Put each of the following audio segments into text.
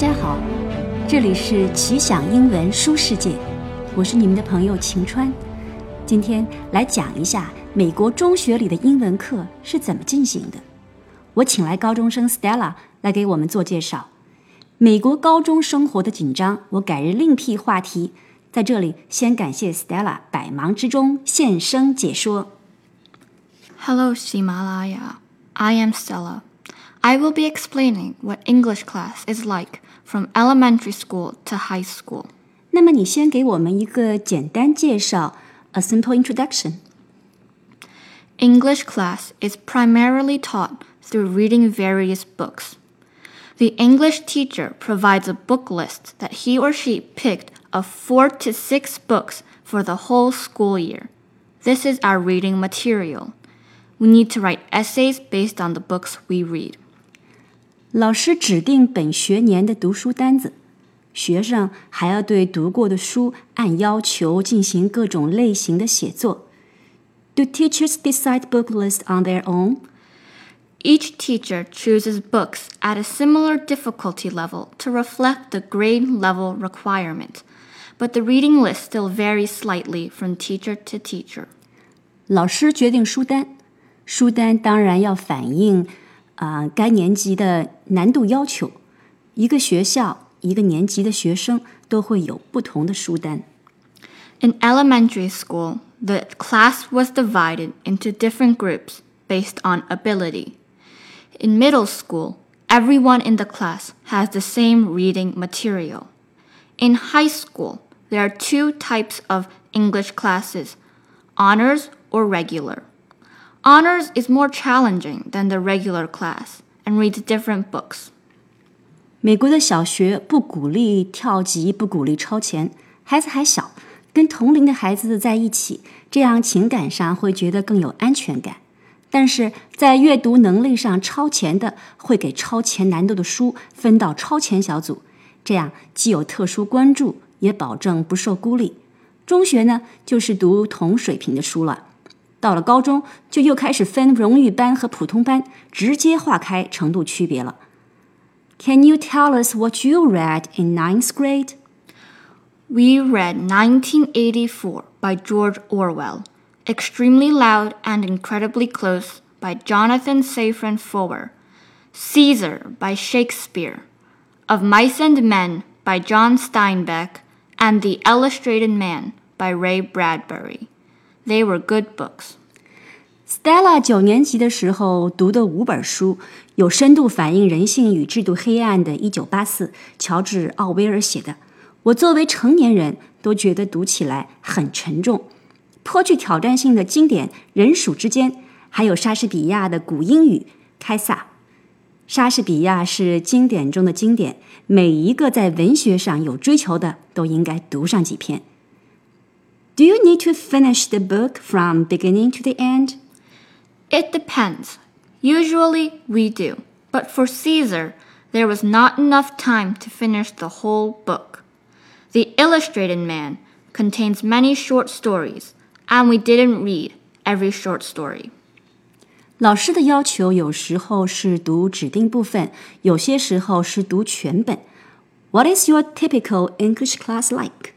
大家好，这里是奇想英文书世界，我是你们的朋友晴川。今天来讲一下美国中学里的英文课是怎么进行的。我请来高中生 Stella 来给我们做介绍。美国高中生活的紧张，我改日另辟话题。在这里，先感谢 Stella 百忙之中现身解说。Hello, Himalaya. I am Stella. I will be explaining what English class is like from elementary school to high school. 那么你先给我们一个简单介绍，a simple introduction。 English class is primarily taught through reading various books. The English teacher provides a book list that he or she picked of four to six books for the whole school year. This is our reading material. We need to write essays based on the books we read. 老师指定本学年的读书单子，学生还要对读过的书按要求进行各种类型的写作。Do teachers decide book lists on their own? Each teacher chooses books at a similar difficulty level to reflect the grade level requirement, but the reading list still varies slightly from teacher to teacher. 老师决定书单，书单当然要反映啊、该年级的难度要求。一个学校、一个年级的学生都会有不同的书单。 In elementary school, the class was divided into different groups based on ability. In middle school, everyone in the class has the same reading material. In high school, there are two types of English classes honors or regular. Honors is more challenging than the regular class and reads different books. 美国的小学不鼓励跳级，不鼓励超前，孩子还小，跟同龄的孩子在一起，这样情感上会觉得更有安全感。但是在阅读能力上超前的，会给超前难度的书分到超前小组，这样既有特殊关注，也保证不受孤立。中学呢，就是读同水平的书了。到了高中，就又开始分荣誉班和普通班，直接划开程度区别了。Can you tell us what you read in ninth grade? We read 1984 by George Orwell, Extremely Loud and Incredibly Close by Jonathan Safran Foer, Caesar by Shakespeare, Of Mice and Men by John Steinbeck, and The Illustrated Man by Ray Bradbury. They were good books. Stella 九年级的时候读的五本书，有深度反映人性与制度黑暗的《一九八四》，乔治·奥威尔写的。我作为成年人都觉得读起来很沉重。颇具挑战性的经典《人鼠之间》，还有莎士比亚的古英语《开撒》。莎士比亚是经典中的经典，每一个在文学上有追求的都应该读上几篇。Do you need to finish the book from beginning to the end? It depends. Usually we do, but for Caesar, there was not enough time to finish the whole book. The Illustrated Man contains many short stories, and we didn't read every short story. 老师的要求有时候是读指定部分，有些时候是读全本。What is your typical English class like?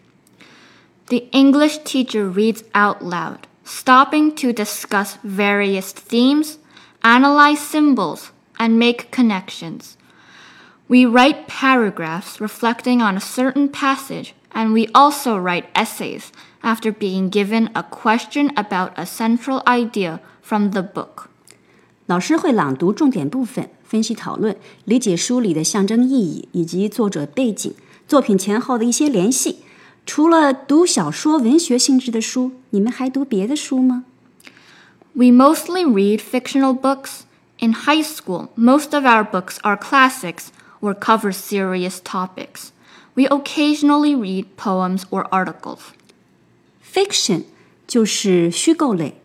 The English teacher reads out loud, stopping to discuss various themes, analyze symbols, and make connections. We write paragraphs reflecting on a certain passage, and we also write essays after being given a question about a central idea from the book. 老师会朗读重点部分，分析讨论，理解书里的象征意义以及作者背景、作品前后的一些联系。 除了读小说、文学性质的书，你们还读别的书吗？We mostly read fictional books. In high school, most of our books are classics or cover serious topics. We occasionally read poems or articles. Fiction 就是虚构类，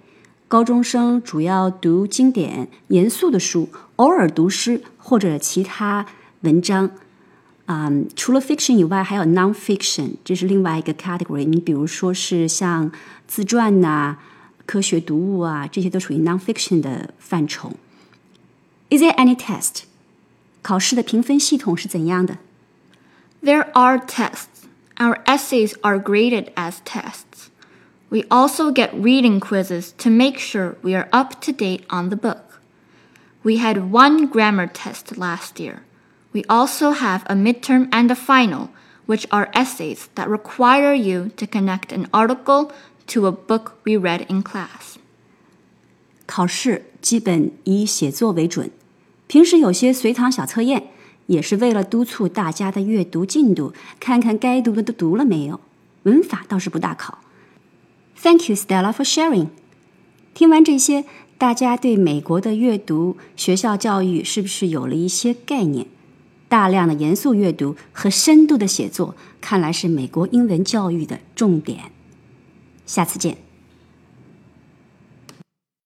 高中生主要读经典、严肃的书，偶尔读诗或者其他文章。啊、除了 fiction 以外，还有 non-fiction，这是另外一个 category。你比如说是像自传呐、科学读物啊，这些都属于 non-fiction 的范畴。Is there any test？考试的评分系统是怎样的 There are tests. Our essays are graded as tests. We also get reading quizzes to make sure we are up to date on the book. We had one grammar test last year. We also have a midterm and a final, which are essays that require you to connect an article to a book we read in class. 考试基本以写作为准，平时有些随堂小测验，也是为了督促大家的阅读进度，看看该读的都读了没有。文法倒是不大考。Thank you, Stella, for sharing。听完这些，大家对美国的阅读学校教育是不是有了一些概念？ 大量的严肃阅读和深度的写作，看来是美国英文教育的重点。下次见。